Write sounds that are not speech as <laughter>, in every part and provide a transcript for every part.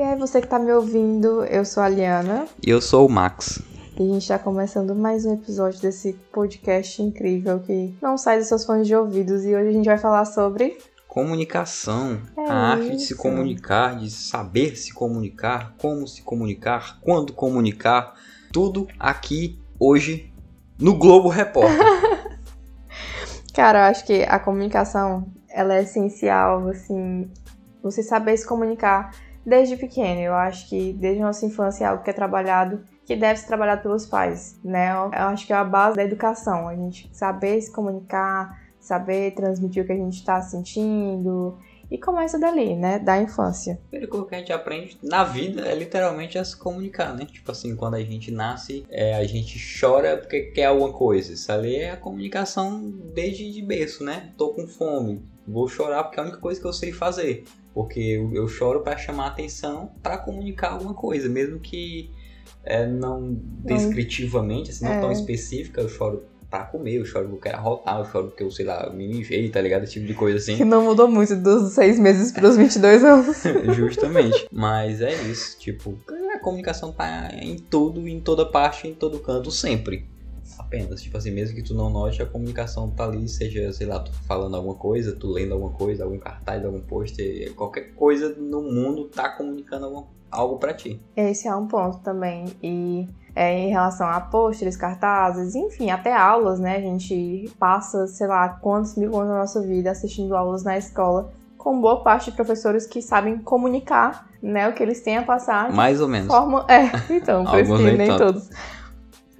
E aí, você que tá me ouvindo, eu sou a Liana. E eu sou o Max. E a gente tá começando mais um episódio desse podcast incrível que não sai dos seus fones de ouvidos. E hoje a gente vai falar sobre. Comunicação. É a arte de se comunicar, de saber se comunicar, como se comunicar, quando comunicar. Tudo aqui hoje no Globo Repórter. <laughs> <laughs> Cara, eu acho que a comunicação, ela é essencial, assim, você saber se comunicar desde pequeno. Eu acho que desde nossa infância é algo que é trabalhado, que deve ser trabalhado pelos pais, né? Eu acho que é a base da educação, a gente saber se comunicar, saber transmitir o que a gente está sentindo, e começa dali, né, da infância. Coisa que a gente aprende na vida é literalmente a se comunicar, né? Tipo assim, quando a gente nasce, é, a gente chora porque quer alguma coisa. Isso ali é a comunicação desde de berço, né? Tô com fome, vou chorar porque é a única coisa que eu sei fazer. Porque eu, eu choro para chamar atenção, para comunicar alguma coisa, mesmo que é, não descritivamente, assim, não É. tão específica, eu choro pra comer, eu choro porque eu quero arrotar, eu choro porque eu, sei lá, me mijei, tá ligado? Esse tipo de coisa assim. Que não mudou muito dos seis meses para os 22 anos. <laughs> Justamente. Mas é isso, tipo, a comunicação tá em tudo, em toda parte, em todo canto, sempre. Apenas, tipo assim, mesmo que tu não note, a comunicação tá ali, seja, sei lá, tu falando alguma coisa, tu lendo alguma coisa, algum cartaz, algum pôster, qualquer coisa no mundo tá comunicando algo pra ti. Esse é um ponto também. E é, em relação a pôsteres, cartazes, enfim, até aulas, né? A gente passa, sei lá, quantos mil anos da nossa vida assistindo aulas na escola, com boa parte de professores que sabem comunicar, né? O que eles têm a passar Mais ou menos. forma. <laughs> É, então, por isso que nem nem tanto. todos.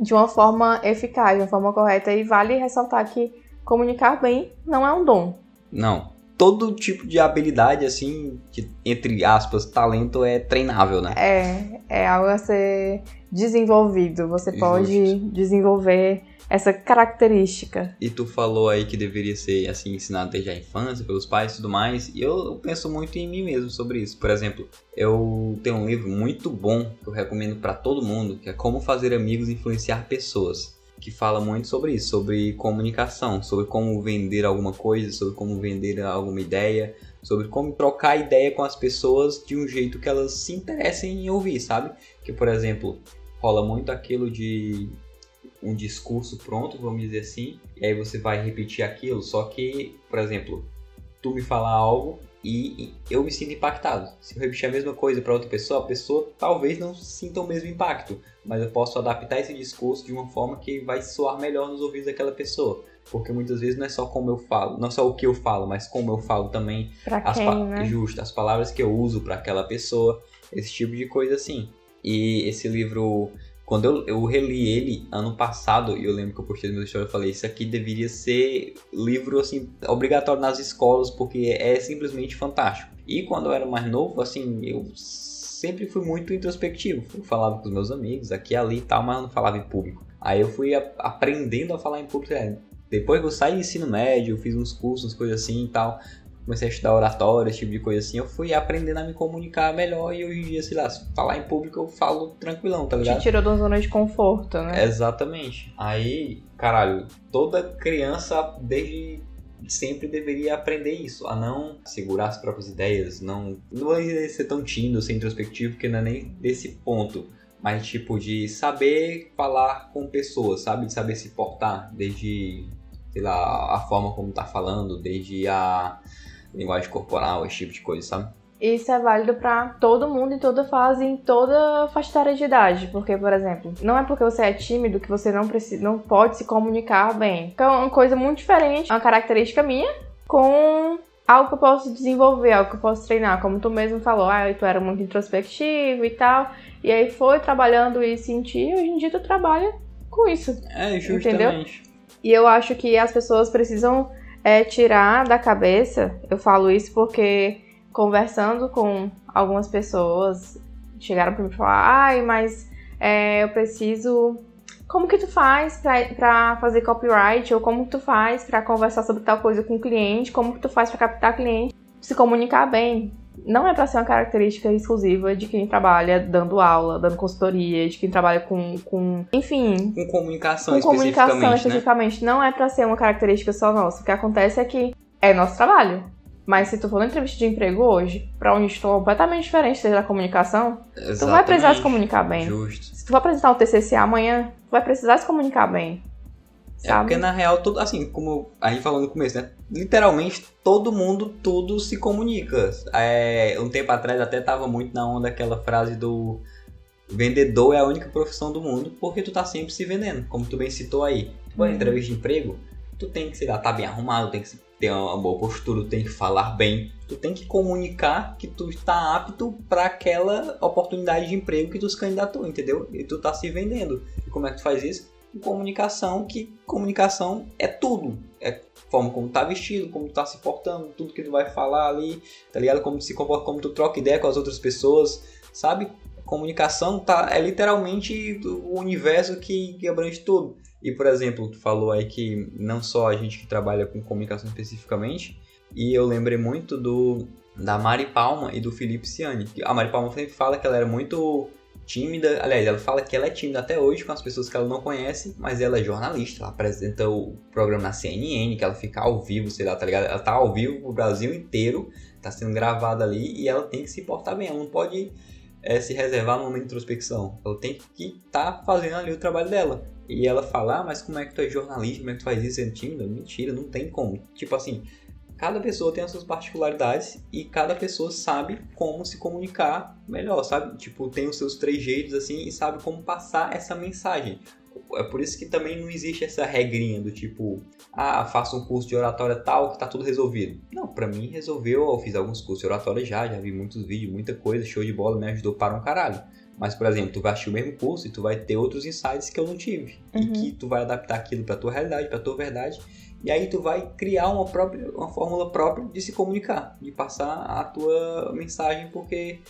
De uma forma eficaz, de uma forma correta. E vale ressaltar que comunicar bem não é um dom. Não. Todo tipo de habilidade, assim, que, entre aspas, talento é treinável, né? É, é algo a ser desenvolvido. Você pode desenvolver essa característica. E tu falou aí que deveria ser assim ensinado desde a infância pelos pais e tudo mais. E eu penso muito em mim mesmo sobre isso. Por exemplo, eu tenho um livro muito bom que eu recomendo pra todo mundo, que é Como fazer amigos e influenciar pessoas, que fala muito sobre isso, sobre comunicação, sobre como vender alguma coisa, sobre como vender alguma ideia, sobre como trocar ideia com as pessoas de um jeito que elas se interessem em ouvir, sabe? Que por exemplo, rola muito aquilo de um discurso pronto, vamos dizer assim, e aí você vai repetir aquilo, só que, por exemplo, tu me falar algo e eu me sinto impactado. Se eu repetir a mesma coisa para outra pessoa, a pessoa talvez não sinta o mesmo impacto, mas eu posso adaptar esse discurso de uma forma que vai soar melhor nos ouvidos daquela pessoa. Porque muitas vezes não é só como eu falo, não só o que eu falo, mas como eu falo também Pra as quem, né? Justo, as palavras que eu uso para aquela pessoa, esse tipo de coisa assim. E esse livro, quando eu, eu reli ele ano passado, e eu lembro que eu postei no meu story, eu falei, isso aqui deveria ser livro, assim, obrigatório nas escolas, porque é simplesmente fantástico. E quando eu era mais novo, assim, eu sempre fui muito introspectivo. Eu falava com os meus amigos, aqui ali e tal, mas eu não falava em público. Aí eu fui a- aprendendo a falar em público, é, depois que eu saí do ensino médio, eu fiz uns cursos, coisas assim e tal, comecei a estudar oratória, esse tipo de coisa assim, eu fui aprendendo a me comunicar melhor e hoje em dia, sei lá, se falar em público eu falo tranquilão, tá Te ligado? tirou de uma zona de conforto, né? Exatamente. Aí, caralho, toda criança desde sempre deveria aprender isso, a não segurar as próprias ideias, não, não vai ser tão tímido, ser introspectivo, porque não é nem desse ponto. Mas, tipo, de saber falar com pessoas, sabe? De saber se portar, desde, sei lá, a forma como tá falando, desde a linguagem corporal, esse tipo de coisa, sabe? Isso é válido pra todo mundo, em toda fase, em toda faixa etária de idade. Porque, por exemplo, não é porque você é tímido que você não, precisa, não pode se comunicar bem. Então, é uma coisa muito diferente, uma característica minha, com algo que eu posso desenvolver, algo que eu posso treinar. Como tu mesmo falou, ah, tu era muito introspectivo e tal. E aí foi trabalhando isso em ti, e hoje em dia tu trabalha com isso. É, justamente. E eu acho que as pessoas precisam é, tirar da cabeça, eu falo isso porque conversando com algumas pessoas, chegaram pra mim falaram, ai, mas é, eu preciso. Como que tu faz pra fazer copyright? Ou como que tu faz pra conversar sobre tal coisa com o cliente? Como que tu faz pra captar cliente? Se comunicar bem. Não é pra ser uma característica exclusiva de quem trabalha dando aula, dando consultoria, de quem trabalha com. com enfim, Com comunicação com comunicação especificamente, né? especificamente, não é pra ser uma característica só nossa. O que acontece é que é nosso trabalho. Mas se tu for na entrevista de emprego hoje, para um nicho completamente diferente, seja da comunicação, Exatamente. tu vai precisar se comunicar bem. Justo. Se tu for apresentar um TCC amanhã, tu vai precisar se comunicar bem. É Sabe? porque na real, todo, assim, como a gente falou no começo, né? Literalmente todo mundo, tudo se comunica. É, um tempo atrás até tava muito na onda aquela frase do vendedor é a única profissão do mundo porque tu tá sempre se vendendo, como tu bem citou aí. Tu vai Uhum. entrevista de emprego, tu tem que, sei lá, tá bem arrumado, tem que ter uma boa postura, tu tem que falar bem, tu tem que comunicar que tu está apto para aquela oportunidade de emprego que tu se candidatou, entendeu? E tu tá se vendendo. E como é que tu faz isso? Com comunicação, que comunicação é tudo. É forma como tá vestido, como tá se portando, tudo que tu vai falar ali, tá ligado? Como se comporta, como tu troca ideia com as outras pessoas, sabe? Comunicação tá, é literalmente o universo que, que abrange tudo. E, por exemplo, tu falou aí que não só a gente que trabalha com comunicação especificamente, e eu lembrei muito do da Mari Palma e do Felipe Ciani. A Mari Palma sempre fala que ela era muito tímida, aliás, ela fala que ela é tímida até hoje com as pessoas que ela não conhece, mas ela é jornalista, ela apresenta o programa na CNN, que ela fica ao vivo, sei lá, tá ligado? Ela tá ao vivo pro Brasil inteiro, tá sendo gravada ali, e ela tem que se portar bem, ela não pode é, se reservar no momento de introspecção, ela tem que estar tá fazendo ali o trabalho dela. E ela fala, ah, mas como é que tu é jornalista, como é que tu faz isso sendo tímida? Mentira, não tem como. Tipo assim, cada pessoa tem as suas particularidades e cada pessoa sabe como se comunicar melhor, sabe? Tipo, tem os seus três jeitos assim e sabe como passar essa mensagem. É por isso que também não existe essa regrinha do tipo, ah, faça um curso de oratória tal que tá tudo resolvido. Não, pra mim resolveu, eu fiz alguns cursos de oratória já, já vi muitos vídeos, muita coisa, show de bola, me ajudou para um caralho. Mas, por exemplo, tu vai assistir o mesmo curso e tu vai ter outros insights que eu não tive. Uhum. E que tu vai adaptar aquilo pra tua realidade, pra tua verdade. E aí tu vai criar uma, própria, uma fórmula própria de se comunicar, de passar a tua mensagem, porque,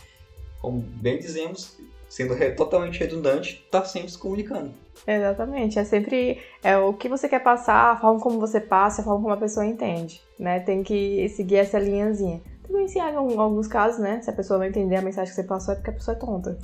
como bem dizemos, sendo re- totalmente redundante, tá sempre se comunicando. Exatamente. É sempre é o que você quer passar, a forma como você passa, a forma como a pessoa entende, né? Tem que seguir essa linhazinha. Também se há alguns casos, né? Se a pessoa não entender a mensagem que você passou, é porque a pessoa é tonta.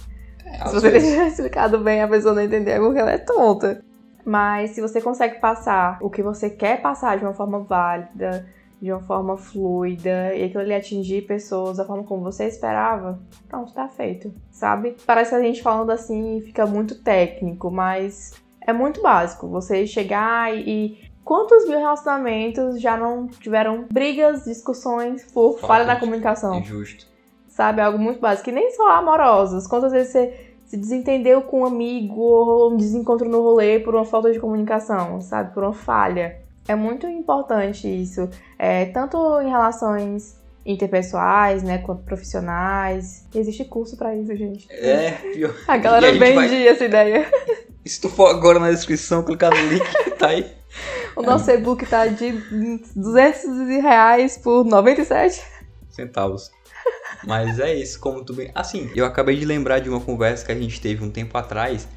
É, Se você <laughs> vezes. tiver explicado bem, a pessoa não entender, é porque ela é tonta. Mas se você consegue passar o que você quer passar de uma forma válida, de uma forma fluida, e aquilo ali atingir pessoas da forma como você esperava, pronto, tá feito, sabe? Parece que a gente falando assim fica muito técnico, mas é muito básico. Você chegar e. e Quantos mil relacionamentos já não tiveram brigas, discussões por Falta falha na comunicação? Injusto. sabe? Algo muito básico. E nem só amorosos. Quantas vezes você se desentendeu com um amigo ou um desencontro no rolê por uma falta de comunicação, sabe? Por uma falha. É muito importante isso. É, tanto em relações interpessoais, né, quanto profissionais. Existe curso pra isso, gente. É, pior. A E galera vende vai- essa ideia. <laughs> Se tu for agora na descrição, clicar no link, tá aí. O nosso e-book tá de 200 reais por 97. centavos. Mas é isso, como tu bem. Assim, eu acabei de lembrar de uma conversa que a gente teve um tempo atrás,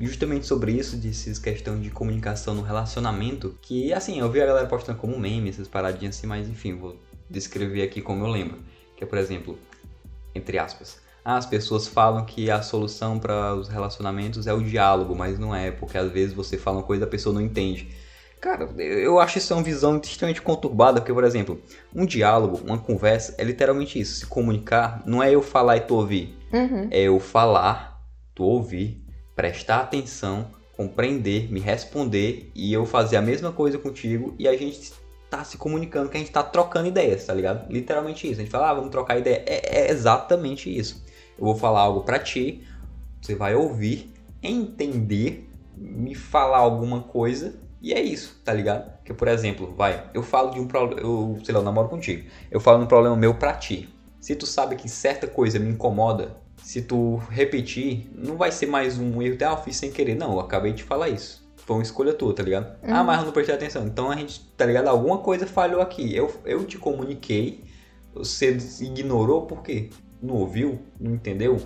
justamente sobre isso, de essas questão de comunicação no relacionamento. Que, assim, eu vi a galera postando como meme, essas paradinhas assim, mas enfim, vou descrever aqui como eu lembro. Que é, por exemplo, entre aspas. Ah, as pessoas falam que a solução para os relacionamentos é o diálogo, mas não é, porque às vezes você fala uma coisa e a pessoa não entende. Cara, eu acho isso uma visão extremamente conturbada, porque, por exemplo, um diálogo, uma conversa, é literalmente isso. Se comunicar não é eu falar e tu ouvir. Uhum. É eu falar, tu ouvir, prestar atenção, compreender, me responder e eu fazer a mesma coisa contigo e a gente tá se comunicando, que a gente tá trocando ideias, tá ligado? Literalmente isso. A gente fala, ah, vamos trocar ideia. É, é exatamente isso. Eu vou falar algo pra ti, você vai ouvir, entender, me falar alguma coisa e é isso, tá ligado? Que, por exemplo, vai, eu falo de um problema, eu, sei lá, eu namoro contigo. Eu falo de um problema meu pra ti. Se tu sabe que certa coisa me incomoda, se tu repetir, não vai ser mais um erro, ah, eu fiz sem querer. Não, eu acabei de falar isso. Foi uma escolha tua, tá ligado? Ah, Uhum. mas eu não prestei atenção. Então a gente, tá ligado? Alguma coisa falhou aqui. Eu, eu te comuniquei, você ignorou por quê? Não ouviu? Não entendeu?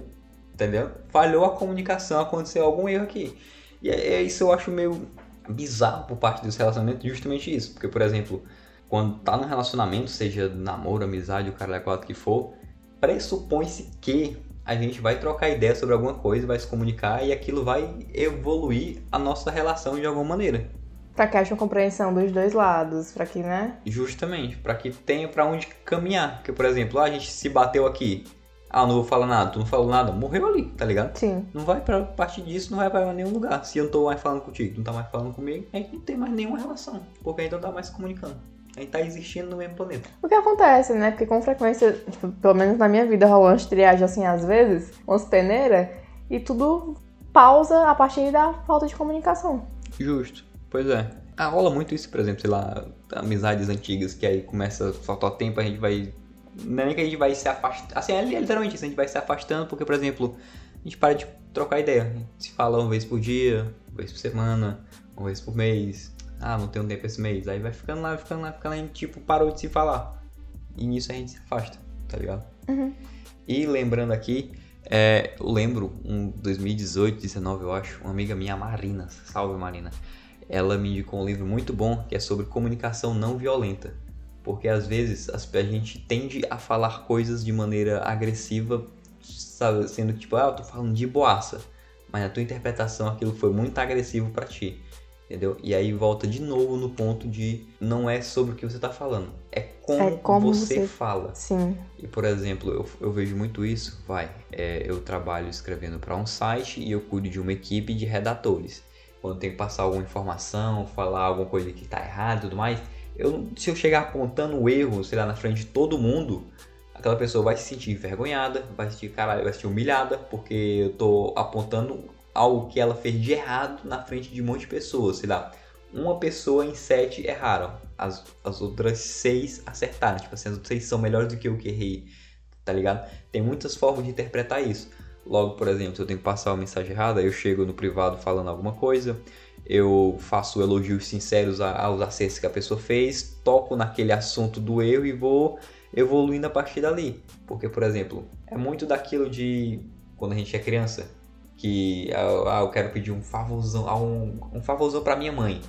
Entendeu? Falhou a comunicação, aconteceu algum erro aqui. E é, é isso eu acho meio bizarro por parte dos relacionamentos, justamente isso. Porque, por exemplo, quando tá num relacionamento, seja namoro, amizade, o cara é quatro que for, pressupõe-se que a gente vai trocar ideia sobre alguma coisa, vai se comunicar e aquilo vai evoluir a nossa relação de alguma maneira. Pra que haja uma compreensão dos dois lados, pra que, né? Justamente, pra que tenha pra onde caminhar. Porque, por exemplo, ah, a gente se bateu aqui. Ah, não vou falar nada, tu não falou nada, morreu ali, tá ligado? Sim. Não vai pra partir disso, não vai pra nenhum lugar. Se eu não tô mais falando contigo, tu não tá mais falando comigo, a gente não tem mais nenhuma relação. Porque a gente não tá mais se comunicando. A gente tá existindo no mesmo planeta. O que acontece, né? Porque com frequência, tipo, pelo menos na minha vida, rolou umas triagens assim, às vezes, umas peneiras, e tudo pausa a partir da falta de comunicação. Justo. Pois é. Ah, rola muito isso, por exemplo, sei lá, amizades antigas, que aí começa a faltar tempo, a gente vai. Não é nem que a gente vai se afastando. Assim, é literalmente isso, a gente vai se afastando, porque, por exemplo, a gente para de trocar ideia. A gente se fala uma vez por dia, uma vez por semana, uma vez por mês. Ah, não tenho tempo esse mês. Aí vai ficando lá, ficando lá, ficando lá, e tipo, parou de se falar. E nisso a gente se afasta, tá ligado? Uhum. E lembrando aqui, é, eu lembro, um 2018, 19 eu acho, uma amiga minha, a Marina, salve Marina, ela me indicou um livro muito bom que é sobre comunicação não violenta. Porque às vezes a gente tende a falar coisas de maneira agressiva, sabe, sendo que tipo, ah, eu tô falando de boaça, mas na tua interpretação aquilo foi muito agressivo pra ti. Entendeu? E aí volta de novo no ponto de não é sobre o que você tá falando, é como, É como você, você- fala. Sim. E por exemplo, eu, eu vejo muito isso, vai, é, eu trabalho escrevendo para um site e eu cuido de uma equipe de redatores. Quando tem que passar alguma informação, falar alguma coisa que tá errada e tudo mais, eu, se eu chegar apontando o erro, sei lá, na frente de todo mundo, aquela pessoa vai se sentir envergonhada, vai se sentir, caralho, vai se sentir humilhada, porque eu tô apontando algo que ela fez de errado na frente de um monte de pessoas, sei lá. Uma pessoa em sete erraram, as, as outras seis acertaram. Tipo assim, as outras seis são melhores do que eu que errei, tá ligado? Tem muitas formas de interpretar isso. Logo, por exemplo, se eu tenho que passar uma mensagem errada, eu chego no privado falando alguma coisa, eu faço elogios sinceros aos acertos que a pessoa fez, toco naquele assunto do erro e vou evoluindo a partir dali. Porque, por exemplo, é muito daquilo de quando a gente é criança, que ah, eu quero pedir um favorzão, ah, um, um favorzão pra minha mãe.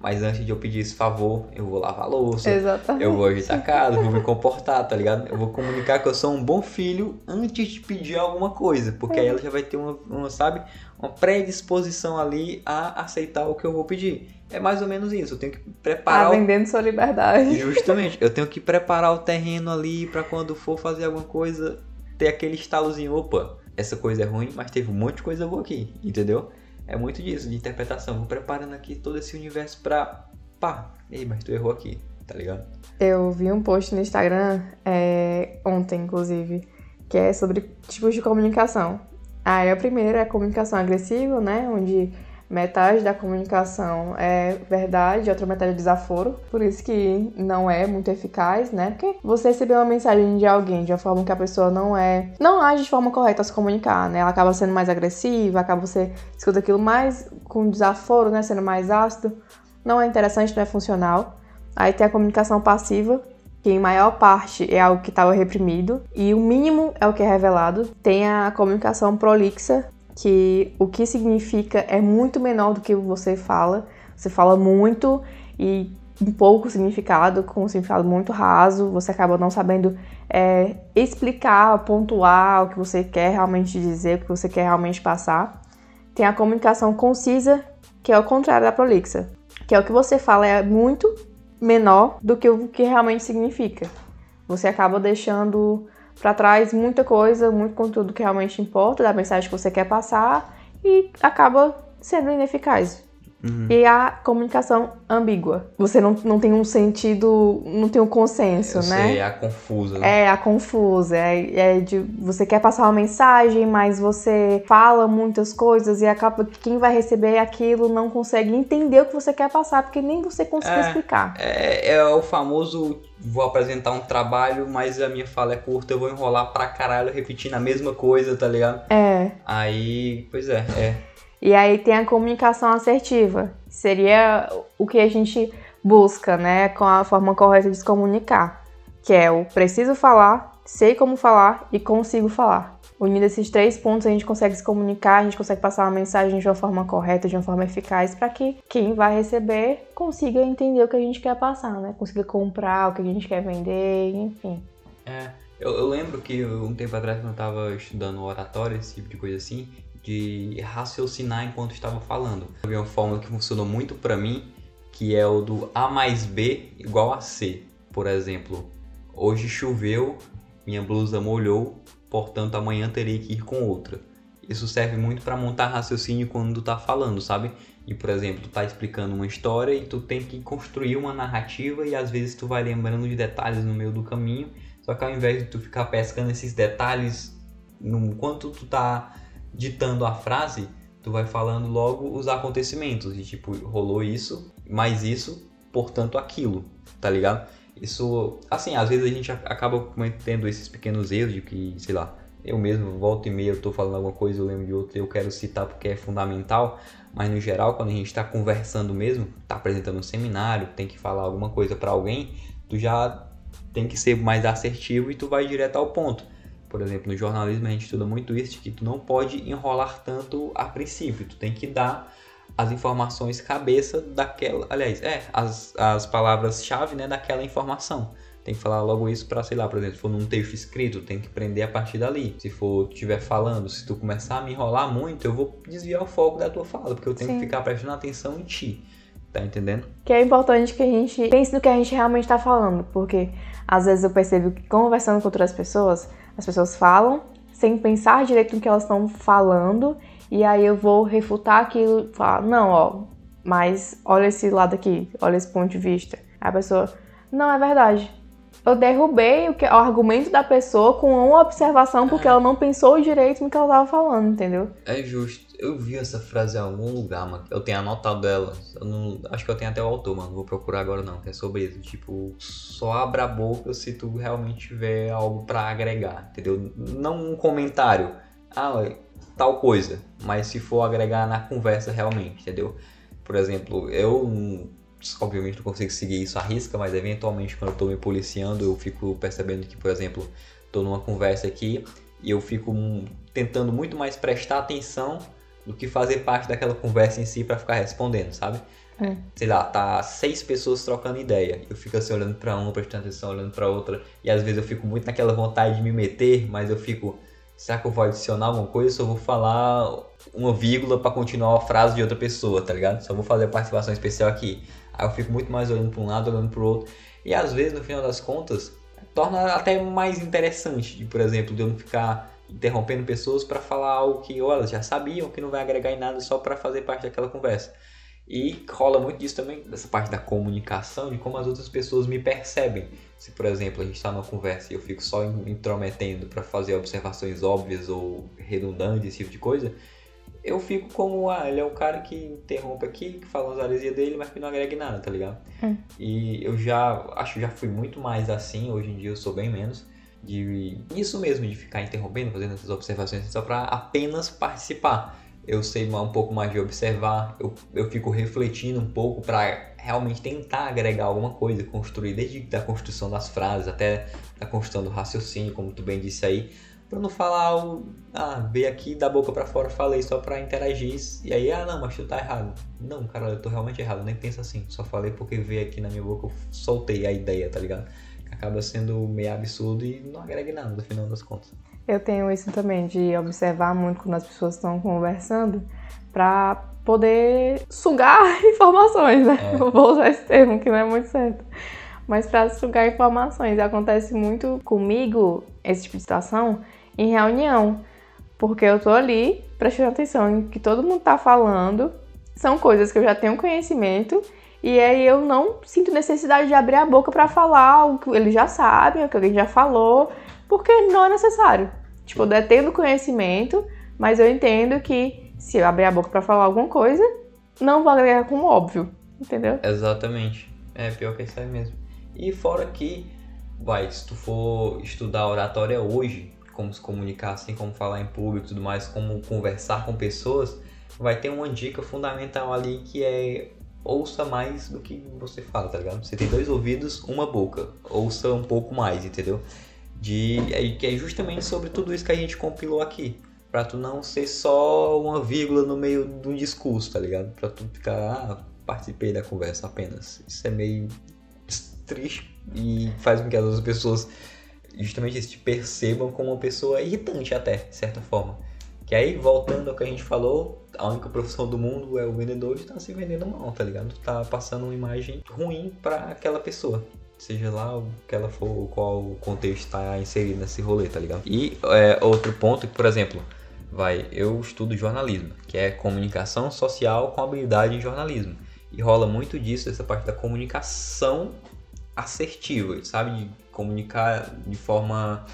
Mas antes de eu pedir esse favor, eu vou lavar a louça, Exatamente. eu vou ajeitar a casa, vou me comportar, tá ligado? Eu vou comunicar que eu sou um bom filho antes de pedir alguma coisa, porque aí ela já vai ter uma, uma, sabe, uma predisposição ali a aceitar o que eu vou pedir. É mais ou menos isso, eu tenho que Tá preparar o vendendo sua liberdade. <laughs> Justamente, eu tenho que preparar o terreno ali pra quando for fazer alguma coisa, ter aquele estalozinho, opa, essa coisa é ruim, mas teve um monte de coisa boa aqui, entendeu? É muito disso, de interpretação. Vou preparando aqui todo esse universo pra. pá, ei, mas tu errou aqui, tá ligado? Eu vi um post no Instagram é, ontem, inclusive, que é sobre tipos de comunicação. Aí a primeira é a comunicação agressiva, né? Onde metade da comunicação é verdade, outra metade é desaforo. Por isso que não é muito eficaz, né? Porque você receber uma mensagem de alguém de uma forma que a pessoa não é. não age de forma correta a se comunicar, né? Ela acaba sendo mais agressiva, acaba você escuta aquilo mais com desaforo, né? Sendo mais ácido. Não é interessante, não é funcional. Aí tem a comunicação passiva, que em maior parte é algo que estava reprimido, e o mínimo é o que é revelado. Tem a comunicação prolixa, que o que significa é muito menor do que você fala. Você fala muito e um pouco significado, com um significado muito raso, você acaba não sabendo é, explicar, pontuar o que você quer realmente dizer, o que você quer realmente passar. Tem a comunicação concisa, que é o contrário da prolixa, que é o que você fala é muito menor do que o que realmente significa. Você acaba deixando para trás muita coisa, muito conteúdo que realmente importa, da mensagem que você quer passar e acaba sendo ineficaz. Uhum. E a comunicação ambígua. Você não, não tem um sentido, não tem um consenso, Eu né? sei, é a confusa. né? É a confusa, é, é de você quer passar uma mensagem, mas você fala muitas coisas e acaba que quem vai receber aquilo não consegue entender o que você quer passar, porque nem você conseguiu É. explicar. É, é o famoso vou apresentar um trabalho, mas a minha fala é curta, eu vou enrolar pra caralho repetindo a mesma coisa, tá ligado? É. Aí, pois é, é. E aí tem a comunicação assertiva, que seria o que a gente busca, né, com a forma correta de se comunicar, que é o preciso falar, sei como falar e consigo falar. Unindo esses três pontos, a gente consegue se comunicar, a gente consegue passar uma mensagem de uma forma correta, de uma forma eficaz, para que quem vai receber consiga entender o que a gente quer passar, né? Consiga comprar o que a gente quer vender, enfim. É, eu, eu lembro que um tempo atrás, quando eu tava estudando oratória, esse tipo de coisa assim, de raciocinar enquanto estava falando. Vi uma fórmula que funcionou muito pra mim, que é o do A mais B igual a C. Por exemplo, hoje choveu, minha blusa molhou, portanto amanhã terei que ir com outra. Isso serve muito para montar raciocínio quando tu tá falando, sabe? E por exemplo, tu tá explicando uma história e tu tem que construir uma narrativa e às vezes tu vai lembrando de detalhes no meio do caminho, só que ao invés de tu ficar pescando esses detalhes no enquanto tu tá ditando a frase, tu vai falando logo os acontecimentos, e tipo, rolou isso, mais isso, portanto aquilo, tá ligado? Isso, assim, às vezes a gente acaba cometendo esses pequenos erros de que, sei lá, eu mesmo volto e meia eu tô falando alguma coisa, eu lembro de outra, eu quero citar porque é fundamental, mas no geral, quando a gente está conversando mesmo, tá apresentando um seminário, tem que falar alguma coisa para alguém, tu já tem que ser mais assertivo e tu vai direto ao ponto. Por exemplo, no jornalismo a gente estuda muito isso, de que tu não pode enrolar tanto a princípio, tu tem que dar as informações cabeça daquela, aliás, é, as, as palavras-chave, né, daquela informação. Tem que falar logo isso para, sei lá, por exemplo, se for num texto escrito, tem que prender a partir dali. Se for estiver falando, se tu começar a me enrolar muito, eu vou desviar o foco da tua fala, porque eu tenho Sim. que ficar prestando atenção em ti. Tá entendendo? Que é importante que a gente pense no que a gente realmente tá falando, porque às vezes eu percebo que conversando com outras pessoas, as pessoas falam sem pensar direito no que elas estão falando e aí eu vou refutar aquilo, falar, não, ó, mas olha esse lado aqui, olha esse ponto de vista. Aí a pessoa, não, é verdade. Eu derrubei o, que, o argumento da pessoa com uma observação porque é. ela não pensou direito no que ela tava falando, entendeu? É justo. Eu vi essa frase em algum lugar, mano. Eu tenho anotado ela. Eu não, acho que eu tenho até o autor, mano. Não vou procurar agora não, que é sobre isso. Tipo, só abra a boca se tu realmente tiver algo para agregar, entendeu? Não um comentário. Ah, tal coisa, mas se for agregar na conversa realmente, entendeu? Por exemplo, eu obviamente não consigo seguir isso à risca, mas eventualmente quando eu tô me policiando, eu fico percebendo que, por exemplo, tô numa conversa aqui e eu fico tentando muito mais prestar atenção do que fazer parte daquela conversa em si para ficar respondendo, sabe? É. Sei lá, tá seis pessoas trocando ideia. Eu fico assim olhando para uma, prestando atenção, olhando para outra, e às vezes eu fico muito naquela vontade de me meter, mas eu fico será que eu vou adicionar alguma coisa? Só vou falar uma vírgula para continuar a frase de outra pessoa, tá ligado? Só vou fazer a participação especial aqui. Aí eu fico muito mais olhando para um lado, olhando para o outro. E às vezes, no final das contas, torna até mais interessante, de, por exemplo, de eu não ficar interrompendo pessoas para falar algo que ou elas já sabiam, que não vai agregar em nada só para fazer parte daquela conversa. E rola muito disso também, dessa parte da comunicação, de como as outras pessoas me percebem. Se, por exemplo, a gente está numa conversa e eu fico só intrometendo para fazer observações óbvias ou redundantes, esse tipo de coisa, eu fico como, ah, ele é o cara que interrompe aqui, que fala as heresias dele, mas que não agrega em nada, tá ligado? É. E eu já, acho que já fui muito mais assim, hoje em dia eu sou bem menos, de isso mesmo, de ficar interrompendo, fazendo essas observações só para apenas participar. Eu sei um pouco mais de observar, eu, eu fico refletindo um pouco para realmente tentar agregar alguma coisa, construir desde a construção das frases até a construção do raciocínio, como tu bem disse aí, para não falar o ah, veio aqui da boca para fora, falei só para interagir e aí ah, não, mas tu tá errado. Não, cara, eu tô realmente errado, nem pensa assim. Só falei porque veio aqui na minha boca, eu soltei a ideia, tá ligado? Acaba sendo meio absurdo e não agrega nada no final das contas. Eu tenho isso também de observar muito quando as pessoas estão conversando para poder sugar <laughs> informações, né? É. Vou usar esse termo que não é muito certo. Mas para sugar informações. Acontece muito comigo esse tipo de situação em reunião. Porque eu tô ali prestando atenção em que todo mundo tá falando. São coisas que eu já tenho conhecimento. E aí eu não sinto necessidade de abrir a boca para falar algo que eles já sabem, o que alguém já falou. Porque não é necessário. Tipo, eu detendo conhecimento, mas eu entendo que se eu abrir a boca para falar alguma coisa, não vou agregar como óbvio, entendeu? Exatamente. É pior que isso aí mesmo. E fora que, vai, se tu for estudar oratória hoje, como se comunicar assim, como falar em público tudo mais, como conversar com pessoas, vai ter uma dica fundamental ali que é ouça mais do que você fala, tá ligado? Você tem dois ouvidos, uma boca. Ouça um pouco mais, entendeu? De, é, que é justamente sobre tudo isso que a gente compilou aqui pra tu não ser só uma vírgula no meio de um discurso, tá ligado? Pra tu ficar, ah, participei da conversa apenas. Isso é meio triste e faz com que as outras pessoas justamente te percebam como uma pessoa irritante até, de certa forma. Que aí, voltando ao que a gente falou, a única profissão do mundo é o vendedor e tá se vendendo mal, tá ligado? Tá passando uma imagem ruim para aquela pessoa. Seja lá o que ela for, qual o contexto está inserido nesse rolê, tá ligado? E é, outro ponto que, por exemplo, vai, eu estudo jornalismo, que é comunicação social com habilidade em jornalismo. E rola muito disso, essa parte da comunicação assertiva, sabe? De comunicar de forma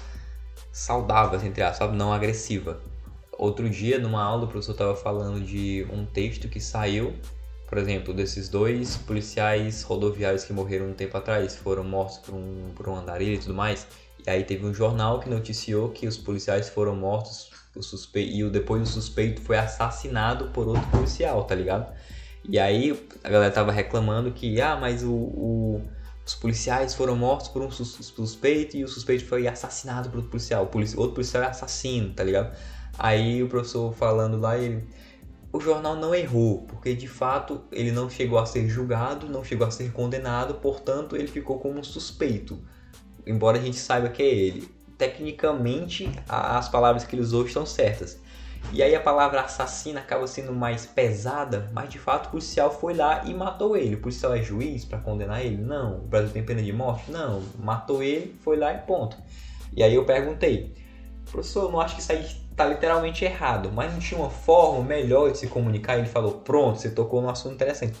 saudável, assim, entre aspas, sabe? Não agressiva. Outro dia, numa aula, o professor estava falando de um texto que saiu, por exemplo, desses dois policiais rodoviários que morreram um tempo atrás, foram mortos por um, por um andarilho e tudo mais. E aí teve um jornal que noticiou que os policiais foram mortos o suspeito, e depois o suspeito foi assassinado por outro policial, tá ligado? E aí a galera tava reclamando que, ah, mas o, o os policiais foram mortos por um suspeito e o suspeito foi assassinado por outro policial. O polici outro policial é assassino, tá ligado? Aí o professor falando lá, ele. O jornal não errou, porque de fato ele não chegou a ser julgado, não chegou a ser condenado, portanto ele ficou como suspeito. Embora a gente saiba que é ele. Tecnicamente, as palavras que ele usou estão certas. E aí a palavra assassina acaba sendo mais pesada, mas de fato o policial foi lá e matou ele. O policial é juiz para condenar ele? Não. O Brasil tem pena de morte? Não. Matou ele, foi lá e ponto. E aí eu perguntei, professor, não acho que isso aí está literalmente errado, mas não tinha uma forma melhor de se comunicar? Ele falou, pronto, você tocou num assunto interessante.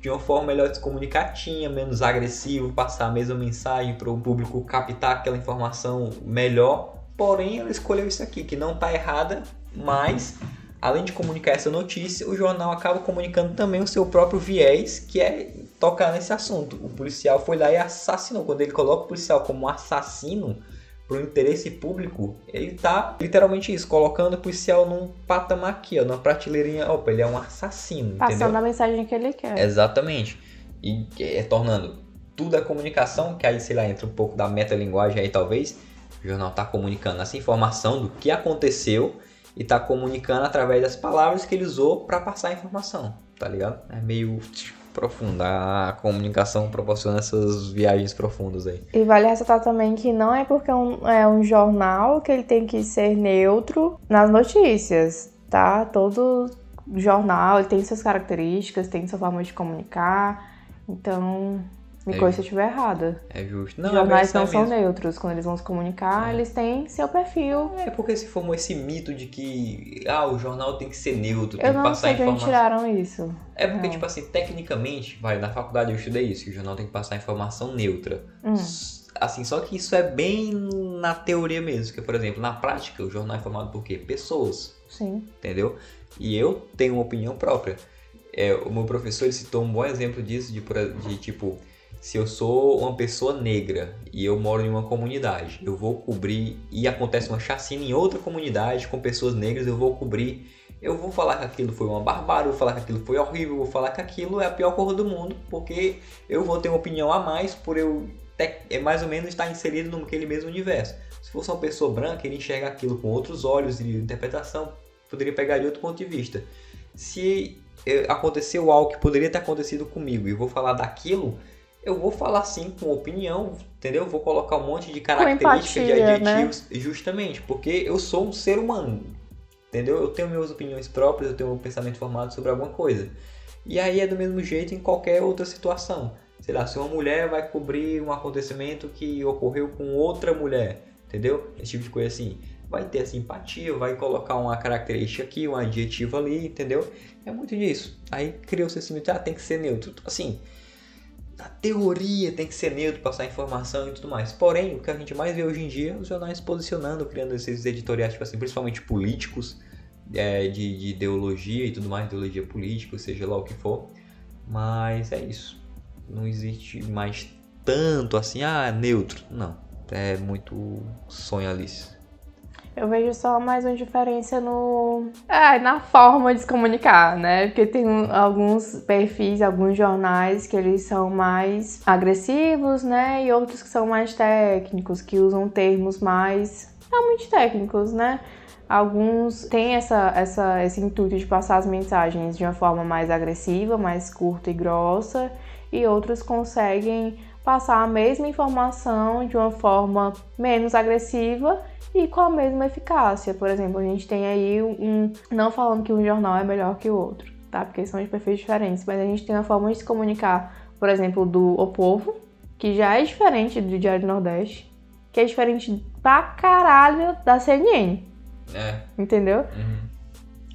Tinha uma forma melhor de se comunicar, tinha menos agressivo, passar a mesma mensagem para o público captar aquela informação melhor. Porém, ela escolheu isso aqui, que não está errada, mas além de comunicar essa notícia, o jornal acaba comunicando também o seu próprio viés, que é tocar nesse assunto. O policial foi lá e assassinou. Quando ele coloca o policial como assassino para o interesse público, ele está literalmente isso, colocando o policial num patamar aqui, ó, numa prateleirinha. Opa, ele é um assassino. Passando entendeu? a mensagem que ele quer. Exatamente. E é, tornando tudo a comunicação, que aí, sei lá, entra um pouco da metalinguagem aí, talvez. O jornal está comunicando essa informação do que aconteceu e tá comunicando através das palavras que ele usou para passar a informação, tá ligado? É meio profunda. A comunicação proporciona essas viagens profundas aí. E vale ressaltar também que não é porque é um, é um jornal que ele tem que ser neutro nas notícias, tá? Todo jornal tem suas características, tem sua forma de comunicar. Então, me é corrija se eu estiver errada. É justo. Não, Jornais é não são neutros. Quando eles vão se comunicar, é. eles têm seu perfil. É porque se formou esse mito de que ah, o jornal tem que ser neutro, tem eu que passar sei informação. De tiraram isso. É porque, tipo assim, tecnicamente, vai, na faculdade eu estudei isso, que o jornal tem que passar informação neutra. Hum. Assim, só que isso é bem na teoria mesmo. Que, por exemplo, na prática, o jornal é formado por quê? Pessoas. Sim. Entendeu? E eu tenho uma opinião própria. É, o meu professor ele citou um bom exemplo disso, de, de tipo se eu sou uma pessoa negra e eu moro em uma comunidade, eu vou cobrir e acontece uma chacina em outra comunidade com pessoas negras, eu vou cobrir. Eu vou falar que aquilo foi uma barbárie, vou falar que aquilo foi horrível, vou falar que aquilo é a pior coisa do mundo, porque eu vou ter uma opinião a mais por eu é mais ou menos estar inserido naquele mesmo universo. Se fosse uma pessoa branca, ele enxerga aquilo com outros olhos e interpretação, poderia pegar de outro ponto de vista. Se eh, aconteceu algo que poderia ter acontecido comigo e vou falar daquilo, eu vou falar sim com opinião, entendeu? Vou colocar um monte de características, empatia, de adjetivos, né? justamente, porque eu sou um ser humano, entendeu? Eu tenho minhas opiniões próprias, eu tenho um pensamento formado sobre alguma coisa. E aí é do mesmo jeito em qualquer outra situação. Sei lá, se uma mulher vai cobrir um acontecimento que ocorreu com outra mulher, entendeu? Esse tipo de coisa assim. Vai ter simpatia, vai colocar uma característica aqui, um adjetivo ali, entendeu? É muito disso. Aí criou-se esse mito, ah, tem que ser neutro. Assim, na teoria tem que ser neutro, passar informação e tudo mais. Porém, o que a gente mais vê hoje em dia é os jornais posicionando, criando esses editoriais, tipo assim, principalmente políticos, é, de, de, ideologia e tudo mais, ideologia política, seja lá o que for. Mas é isso. Não existe mais tanto assim, ah, neutro. Não. É muito sonho Alice. Eu vejo só mais uma diferença no. É, na forma de se comunicar, né? Porque tem alguns perfis, alguns jornais que eles são mais agressivos, né? E outros que são mais técnicos, que usam termos mais realmente técnicos, né? Alguns têm essa, essa, esse intuito de passar as mensagens de uma forma mais agressiva, mais curta e grossa, e outros conseguem passar a mesma informação de uma forma menos agressiva e com a mesma eficácia. Por exemplo, a gente tem aí um. Não falando que um jornal é melhor que o outro, tá? Porque são de perfis diferentes, mas a gente tem uma forma de se comunicar, por exemplo, do O Povo, que já é diferente do Diário do Nordeste, que é diferente pra caralho da CNN. É. Entendeu? Uhum.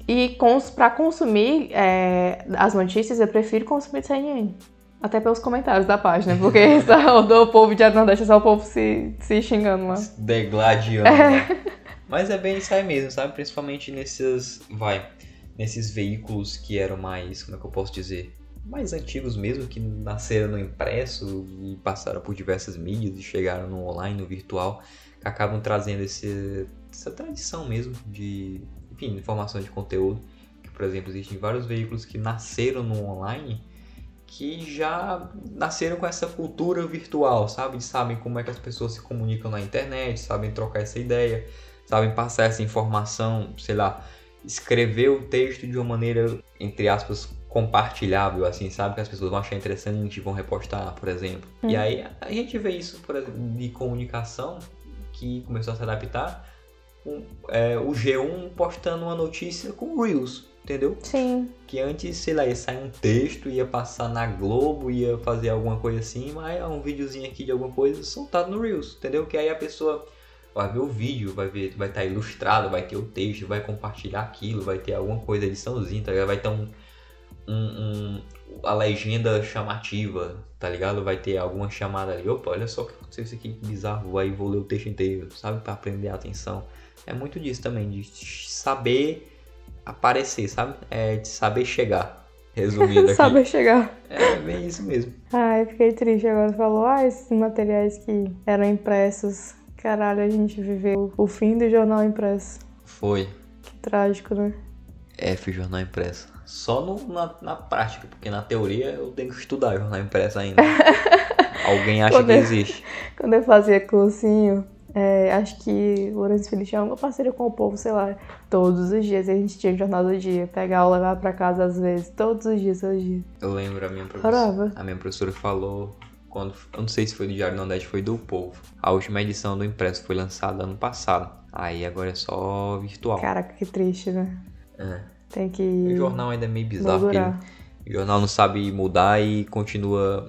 E cons para consumir é, as notícias, eu prefiro consumir CNN. Até pelos comentários da página, porque <laughs> só, do povo de Nordeste é só o povo se, se xingando lá. Degladiando. É. <laughs> Mas é bem isso aí mesmo, sabe? Principalmente nesses. Vai. Nesses veículos que eram mais. Como é que eu posso dizer? Mais antigos mesmo, que nasceram no impresso e passaram por diversas mídias e chegaram no online, no virtual, que acabam trazendo esse, essa tradição mesmo de enfim, informação de conteúdo. Que, por exemplo, existem vários veículos que nasceram no online que já nasceram com essa cultura virtual, sabe? Sabem como é que as pessoas se comunicam na internet, sabem trocar essa ideia, sabem passar essa informação, sei lá, escrever o texto de uma maneira, entre aspas, compartilhável, assim, sabe? Que as pessoas vão achar interessante e vão repostar, por exemplo. Hum. E aí a gente vê isso, por exemplo, de comunicação que começou a se adaptar um, é, o G1 postando uma notícia com Reels, entendeu? Sim. Que antes, sei lá, ia sair um texto, ia passar na Globo, ia fazer alguma coisa assim, mas é um videozinho aqui de alguma coisa soltado no Reels, entendeu? Que aí a pessoa vai ver o vídeo, vai ver, vai estar tá ilustrado, vai ter o texto, vai compartilhar aquilo, vai ter alguma coisa, ediçãozinha, tá ligado? Vai ter um, um, um, a legenda chamativa, tá ligado? Vai ter alguma chamada ali, opa, olha só o que aconteceu isso aqui, bizarro, aí vou ler o texto inteiro, sabe? Para prender a atenção é muito disso também, de saber aparecer, sabe? É de saber chegar. Resumindo <laughs> aqui. saber chegar. É bem isso mesmo. Ai, fiquei triste agora. Falou, ah, esses materiais que eram impressos. Caralho, a gente viveu o fim do jornal impresso. Foi. Que trágico, né? F, jornal impresso. Só no, na, na prática, porque na teoria eu tenho que estudar jornal impresso ainda. <laughs> Alguém acha quando que existe. <laughs> quando eu fazia cursinho, é, acho que o Lourenço Filho tinha uma parceria com o povo, sei lá, todos os dias. A gente tinha jornal do dia, pegar ou levar pra casa às vezes, todos os dias, todos os dias. Eu lembro, a minha professora, a minha professora falou, quando, eu não sei se foi do Diário Nordeste, foi do Povo. A última edição do impresso foi lançada ano passado. Aí agora é só virtual. Caraca, que triste, né? É. Tem que. O jornal ainda é meio bizarro, porque o jornal não sabe mudar e continua.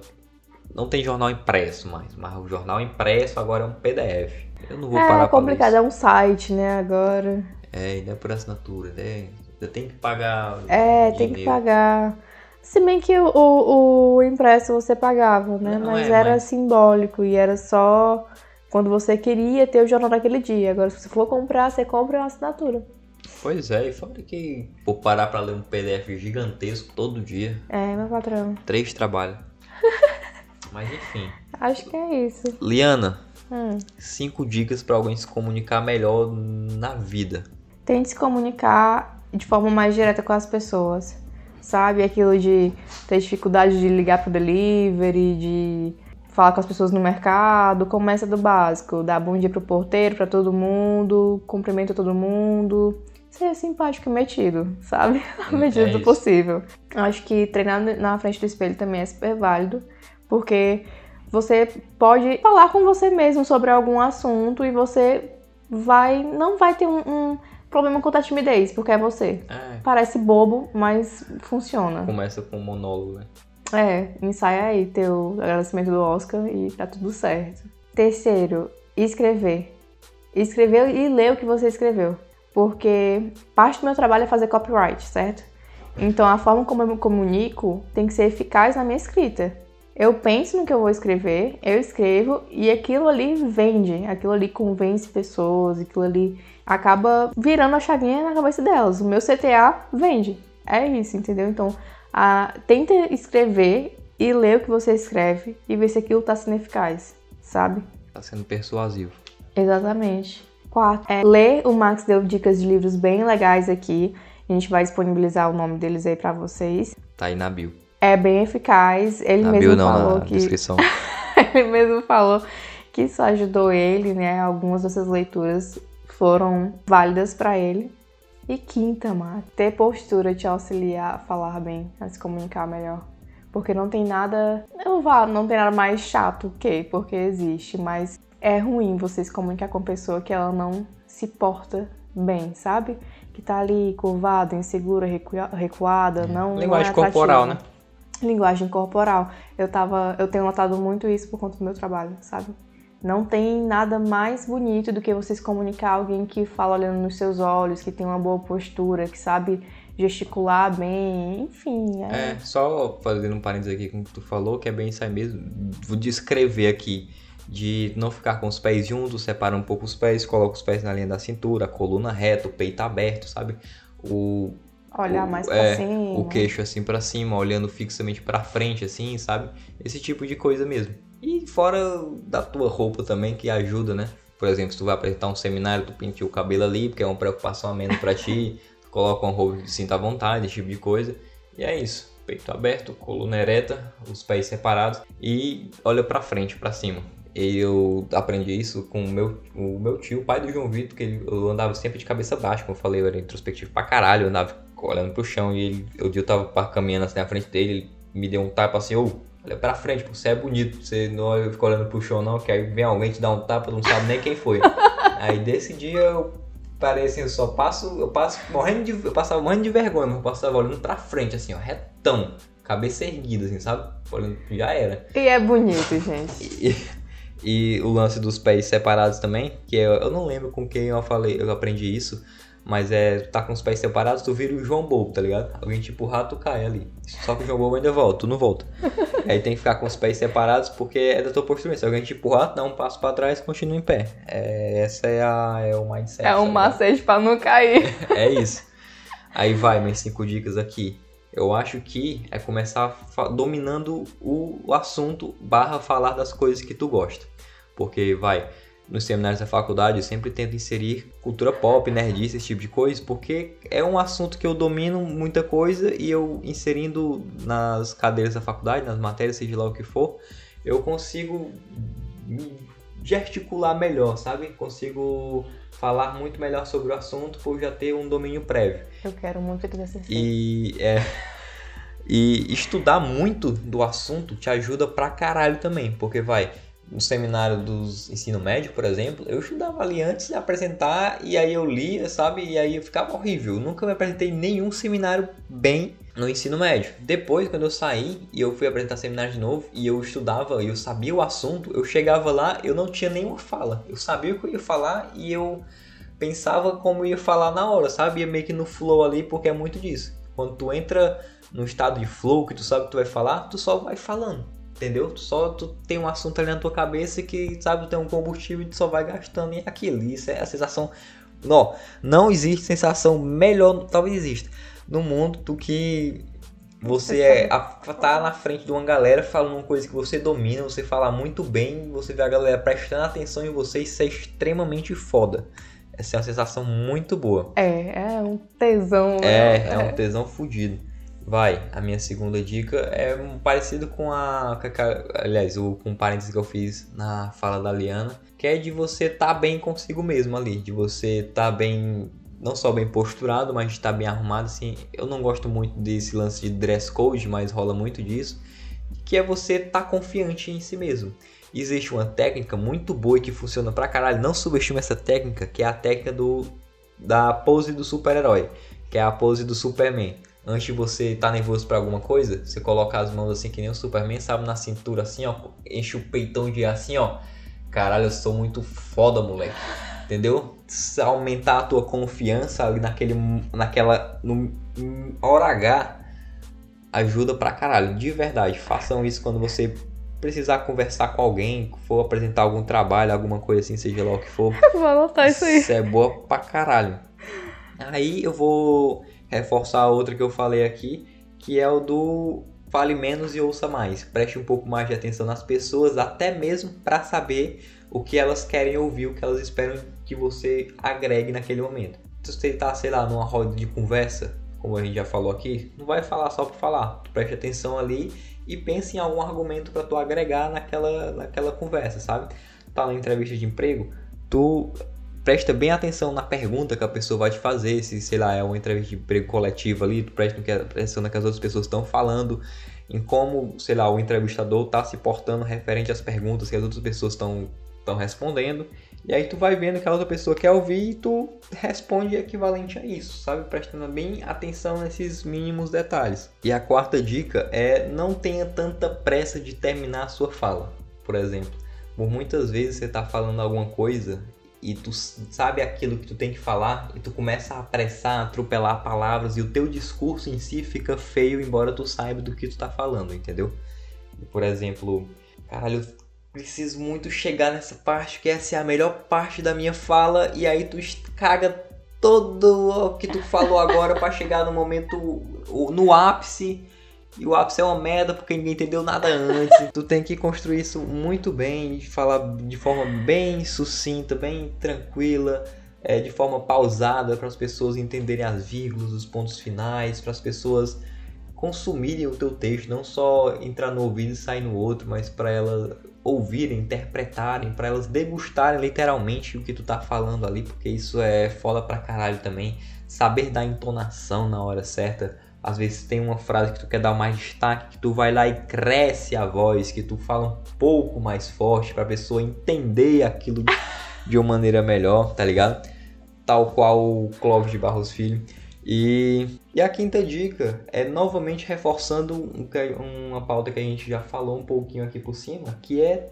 Não tem jornal impresso mais, mas o jornal impresso agora é um PDF. Eu não vou é, parar É complicado, é um site, né, agora. É, ainda é por assinatura, né? Você tem que pagar. É, dinheiro. tem que pagar. Se bem que o, o, o impresso você pagava, né? Não, mas é, era mas... simbólico e era só quando você queria ter o jornal naquele dia. Agora, se você for comprar, você compra uma assinatura. Pois é, e fora que vou parar pra ler um PDF gigantesco todo dia. É, meu patrão. Três trabalhos. <laughs> mas enfim. Acho que é isso. Liana, Hum. Cinco dicas para alguém se comunicar melhor na vida. Tente se comunicar de forma mais direta com as pessoas. Sabe? Aquilo de ter dificuldade de ligar pro delivery, de falar com as pessoas no mercado. Começa do básico. Dá bom dia pro porteiro, para todo mundo. Cumprimenta todo mundo. Ser simpático e metido, sabe? <laughs> Na medida é do possível. Acho que treinar na frente do espelho também é super válido. Porque você pode falar com você mesmo sobre algum assunto e você vai não vai ter um, um problema com a timidez, porque é você. É. Parece bobo, mas funciona. Começa com um monólogo, né? É, ensaia aí teu agradecimento do Oscar e tá tudo certo. Terceiro, escrever. Escrever e ler o que você escreveu. Porque parte do meu trabalho é fazer copyright, certo? Então a forma como eu me comunico tem que ser eficaz na minha escrita. Eu penso no que eu vou escrever, eu escrevo e aquilo ali vende, aquilo ali convence pessoas, aquilo ali acaba virando a chavinha na cabeça delas. O meu CTA vende. É isso, entendeu? Então, a, tenta escrever e ler o que você escreve e ver se aquilo tá sendo eficaz, sabe? Tá sendo persuasivo. Exatamente. Quatro, é, ler, o Max deu dicas de livros bem legais aqui. A gente vai disponibilizar o nome deles aí para vocês. Tá aí na bio é bem eficaz. Ele na mesmo bio, não, falou na que descrição. <laughs> ele mesmo falou que isso ajudou ele, né? Algumas dessas leituras foram válidas para ele. E quinta, Mar, ter postura te auxiliar a falar bem, a se comunicar melhor. Porque não tem nada. Eu vou não tem nada mais chato que, porque existe, mas é ruim você se comunicar com a pessoa que ela não se porta bem, sabe? Que tá ali curvada, insegura, recuada, não. Linguagem não é corporal, né? Linguagem corporal. Eu tava. Eu tenho notado muito isso por conta do meu trabalho, sabe? Não tem nada mais bonito do que você se comunicar alguém que fala olhando nos seus olhos, que tem uma boa postura, que sabe gesticular bem, enfim. É, é só fazendo um parênteses aqui com o que tu falou, que é bem isso aí mesmo. Vou descrever aqui de não ficar com os pés juntos, separa um pouco os pés, coloca os pés na linha da cintura, a coluna reta, o peito aberto, sabe? O olhar o, mais pra é, cima. O queixo assim para cima, olhando fixamente para frente assim, sabe? Esse tipo de coisa mesmo. E fora da tua roupa também, que ajuda, né? Por exemplo, se tu vai apresentar um seminário, tu penteia o cabelo ali, porque é uma preocupação a menos pra ti. <laughs> tu coloca uma roupa que sinta à vontade, esse tipo de coisa. E é isso. Peito aberto, coluna ereta, os pés separados e olha pra frente, pra cima. Eu aprendi isso com o meu, o meu tio, o pai do João Vitor, que ele, eu andava sempre de cabeça baixa, como eu falei, eu era introspectivo pra caralho, eu andava olhando pro chão e ele, o dia eu tava caminhando assim na frente dele, ele me deu um tapa assim, ô, Olha pra frente, você é bonito. Você não fica olhando pro chão, não, que aí vem alguém te dá um tapa, não sabe nem quem foi. <laughs> aí desse dia eu parei assim, eu só passo, eu passo morrendo de. Eu passava morrendo de vergonha, mas eu passava olhando pra frente, assim, ó, retão. Cabeça erguida, assim, sabe? Olhando, já era. E é bonito, gente. <laughs> E, e o lance dos pés separados também, que é, eu não lembro com quem eu falei, eu aprendi isso mas é, tá com os pés separados, tu vira o João Bobo, tá ligado? Alguém te empurrar, tu cai ali. Só que o João Bobo ainda volta, tu não volta. <laughs> Aí tem que ficar com os pés separados porque é da tua postura. Se alguém te empurrar, dá um passo para trás continua em pé. É, essa é, a, é o mindset. É um tá macete pra não cair. <laughs> é isso. Aí vai, minhas cinco dicas aqui. Eu acho que é começar dominando o assunto barra falar das coisas que tu gosta. Porque vai, nos seminários da faculdade, eu sempre tento inserir cultura pop, nerdice, esse tipo de coisa, porque é um assunto que eu domino muita coisa e eu inserindo nas cadeiras da faculdade, nas matérias, seja lá o que for, eu consigo gesticular melhor, sabe? Consigo falar muito melhor sobre o assunto por já ter um domínio prévio. Eu quero muito que você E é e estudar muito do assunto te ajuda pra caralho também, porque vai, no seminário dos ensino médio, por exemplo, eu estudava ali antes de apresentar e aí eu lia, sabe? E aí eu ficava horrível. Eu nunca me apresentei em nenhum seminário bem no ensino médio. Depois, quando eu saí e eu fui apresentar seminário de novo e eu estudava e eu sabia o assunto, eu chegava lá, eu não tinha nenhuma fala. Eu sabia o que eu ia falar e eu pensava como ia falar na hora, sabe? Ia meio que no flow ali, porque é muito disso. Quando tu entra no estado de flow, que tu sabe que tu vai falar, tu só vai falando entendeu? Só tu tem um assunto ali na tua cabeça que, sabe, tu tem um combustível e tu só vai gastando em aquilo. Isso é a sensação. Não, não existe sensação melhor, talvez exista, no mundo do que você é, a, tá na frente de uma galera falando uma coisa que você domina, você fala muito bem, você vê a galera prestando atenção em você, isso é extremamente foda. Essa é uma sensação muito boa. É, é um tesão. É, é, é um tesão fudido. Vai, a minha segunda dica é parecido com a. Aliás, o, com o parênteses que eu fiz na fala da Liana, que é de você estar tá bem consigo mesmo ali, de você estar tá bem. Não só bem posturado, mas de estar tá bem arrumado, assim. Eu não gosto muito desse lance de dress code, mas rola muito disso. Que é você estar tá confiante em si mesmo. Existe uma técnica muito boa e que funciona pra caralho. Não subestime essa técnica, que é a técnica do, da pose do super-herói, que é a pose do Superman antes de você estar tá nervoso para alguma coisa, você coloca as mãos assim que nem o Superman, sabe, na cintura assim, ó, enche o peitão de assim, ó. Caralho, eu sou muito foda, moleque. Entendeu? Aumentar a tua confiança ali naquele naquela no hora H ajuda pra caralho, de verdade. Façam isso quando você precisar conversar com alguém, for apresentar algum trabalho, alguma coisa assim, seja lá o que for. <laughs> Vou anotar isso aí. Isso é boa pra caralho. Aí eu vou reforçar a outra que eu falei aqui, que é o do fale menos e ouça mais. Preste um pouco mais de atenção nas pessoas, até mesmo para saber o que elas querem ouvir, o que elas esperam que você agregue naquele momento. Se você está, sei lá, numa roda de conversa, como a gente já falou aqui, não vai falar só por falar. preste atenção ali e pense em algum argumento para tu agregar naquela, naquela conversa, sabe? Tá na entrevista de emprego, tu presta bem atenção na pergunta que a pessoa vai te fazer, se, sei lá, é uma entrevista de emprego coletivo ali, tu presta atenção no que as outras pessoas estão falando em como, sei lá, o entrevistador tá se portando referente às perguntas que as outras pessoas estão estão respondendo. E aí tu vai vendo que a outra pessoa quer ouvir e tu responde equivalente a isso, sabe? Prestando bem atenção nesses mínimos detalhes. E a quarta dica é não tenha tanta pressa de terminar a sua fala. Por exemplo, por muitas vezes você está falando alguma coisa e tu sabe aquilo que tu tem que falar e tu começa a apressar, a atropelar palavras e o teu discurso em si fica feio embora tu saiba do que tu tá falando, entendeu? Por exemplo, caralho, preciso muito chegar nessa parte, que essa é a melhor parte da minha fala, e aí tu caga todo o que tu falou agora para chegar no momento, no ápice, e o ápice é uma merda porque ninguém entendeu nada antes. <laughs> tu tem que construir isso muito bem, falar de forma bem sucinta, bem tranquila, é, de forma pausada para as pessoas entenderem as vírgulas, os pontos finais, para as pessoas consumirem o teu texto, não só entrar no ouvido e sair no outro, mas para elas ouvirem, interpretarem, para elas degustarem literalmente o que tu tá falando ali, porque isso é foda pra caralho também. Saber dar entonação na hora certa. Às vezes tem uma frase que tu quer dar mais destaque, que tu vai lá e cresce a voz, que tu fala um pouco mais forte para a pessoa entender aquilo de uma maneira melhor, tá ligado? Tal qual o Clóvis de Barros Filho. E, e a quinta dica é novamente reforçando um, uma pauta que a gente já falou um pouquinho aqui por cima, que é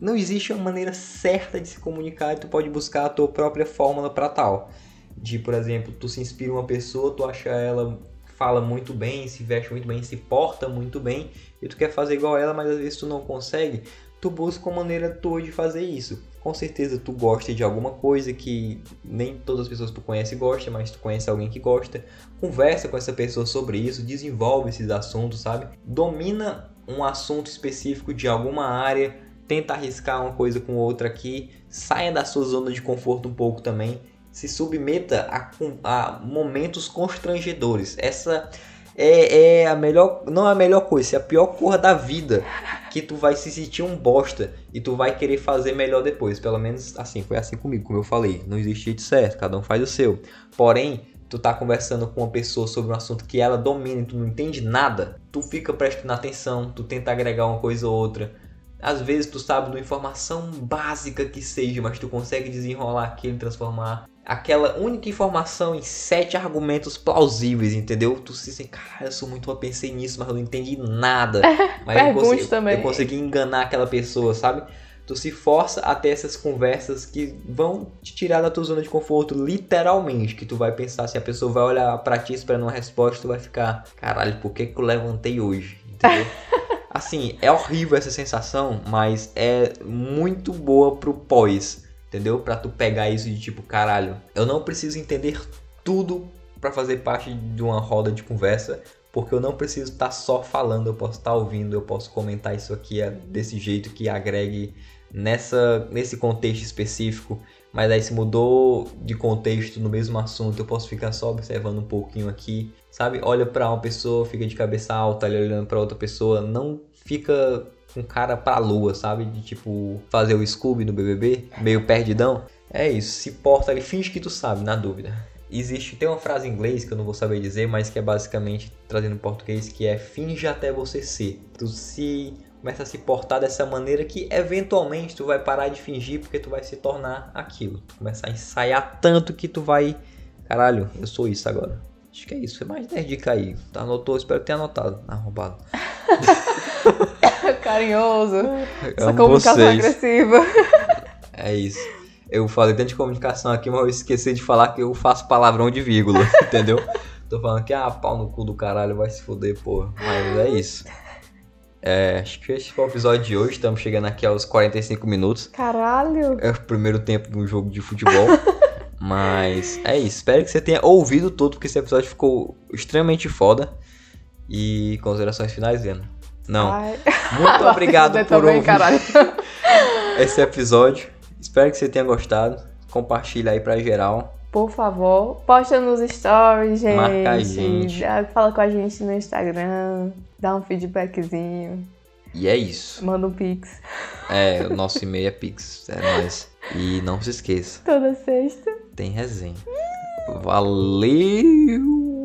não existe uma maneira certa de se comunicar e tu pode buscar a tua própria fórmula para tal. De, por exemplo, tu se inspira uma pessoa, tu acha ela fala muito bem, se veste muito bem, se porta muito bem, e tu quer fazer igual ela, mas às vezes tu não consegue, tu busca uma maneira tua de fazer isso com certeza tu gosta de alguma coisa que nem todas as pessoas que tu conhece gostam, mas tu conhece alguém que gosta. Conversa com essa pessoa sobre isso, desenvolve esses assuntos, sabe? Domina um assunto específico de alguma área, tenta arriscar uma coisa com outra aqui, saia da sua zona de conforto um pouco também, se submeta a, a momentos constrangedores. Essa é, é a melhor, não é a melhor coisa, é a pior cor da vida que tu vai se sentir um bosta e tu vai querer fazer melhor depois. Pelo menos assim, foi assim comigo, como eu falei. Não existe jeito certo, cada um faz o seu. Porém, tu tá conversando com uma pessoa sobre um assunto que ela domina e tu não entende nada, tu fica prestando atenção, tu tenta agregar uma coisa ou outra. Às vezes tu sabe de uma informação básica que seja, mas tu consegue desenrolar aquilo e transformar aquela única informação em sete argumentos plausíveis, entendeu? Tu se assim, cara, eu sou muito, eu pensei nisso, mas eu não entendi nada. <laughs> Mas eu consegui, também. eu consegui enganar aquela pessoa, sabe? Tu se força a ter essas conversas que vão te tirar da tua zona de conforto, literalmente. Que tu vai pensar, se a pessoa vai olhar pra ti esperando uma resposta, tu vai ficar, caralho, por que, que eu levantei hoje? Entendeu? <laughs> assim, é horrível essa sensação, mas é muito boa pro pós entendeu? Para tu pegar isso de tipo, caralho, eu não preciso entender tudo para fazer parte de uma roda de conversa, porque eu não preciso estar tá só falando, eu posso estar tá ouvindo, eu posso comentar isso aqui é desse jeito que agregue nessa nesse contexto específico, mas aí se mudou de contexto no mesmo assunto, eu posso ficar só observando um pouquinho aqui, sabe? Olha para uma pessoa, fica de cabeça alta, olhando para outra pessoa, não fica com cara pra lua, sabe? De tipo fazer o Scooby no BBB, meio perdidão. É isso, se porta ali, finge que tu sabe, na dúvida. Existe, tem uma frase em inglês que eu não vou saber dizer, mas que é basicamente trazendo em português que é finge até você ser. Tu se começa a se portar dessa maneira que eventualmente tu vai parar de fingir porque tu vai se tornar aquilo. Começar a ensaiar tanto que tu vai, caralho, eu sou isso agora. Acho que é isso, foi mais 10 dicas aí. Anotou, espero que tenha anotado. Arrombado. <laughs> <laughs> carinhoso. Essa comunicação vocês. agressiva. <laughs> É isso. Eu falei tanto de comunicação aqui, mas eu esqueci de falar que eu faço palavrão de vírgula, <laughs> entendeu? Tô falando que, ah, pau no cu do caralho, vai se fuder, porra. Mas é isso. É, acho que esse foi o episódio de hoje. Estamos chegando aqui aos 45 minutos. Caralho! É o primeiro tempo de um jogo de futebol. Mas é isso. Espero que você tenha ouvido tudo, porque esse episódio ficou extremamente foda. E considerações finais, Ana. Não. Ai. Muito <laughs> obrigado por também, ouvir caralho. <laughs> esse episódio. Espero que você tenha gostado. Compartilha aí pra geral. Por favor, posta nos stories, gente. Marca a gente. Fala com a gente no Instagram. Dá um feedbackzinho. E é isso. Manda um pix. É, o nosso e-mail é pix. É nóis. E não se esqueça. Toda sexta. Tem resenha. Valeu!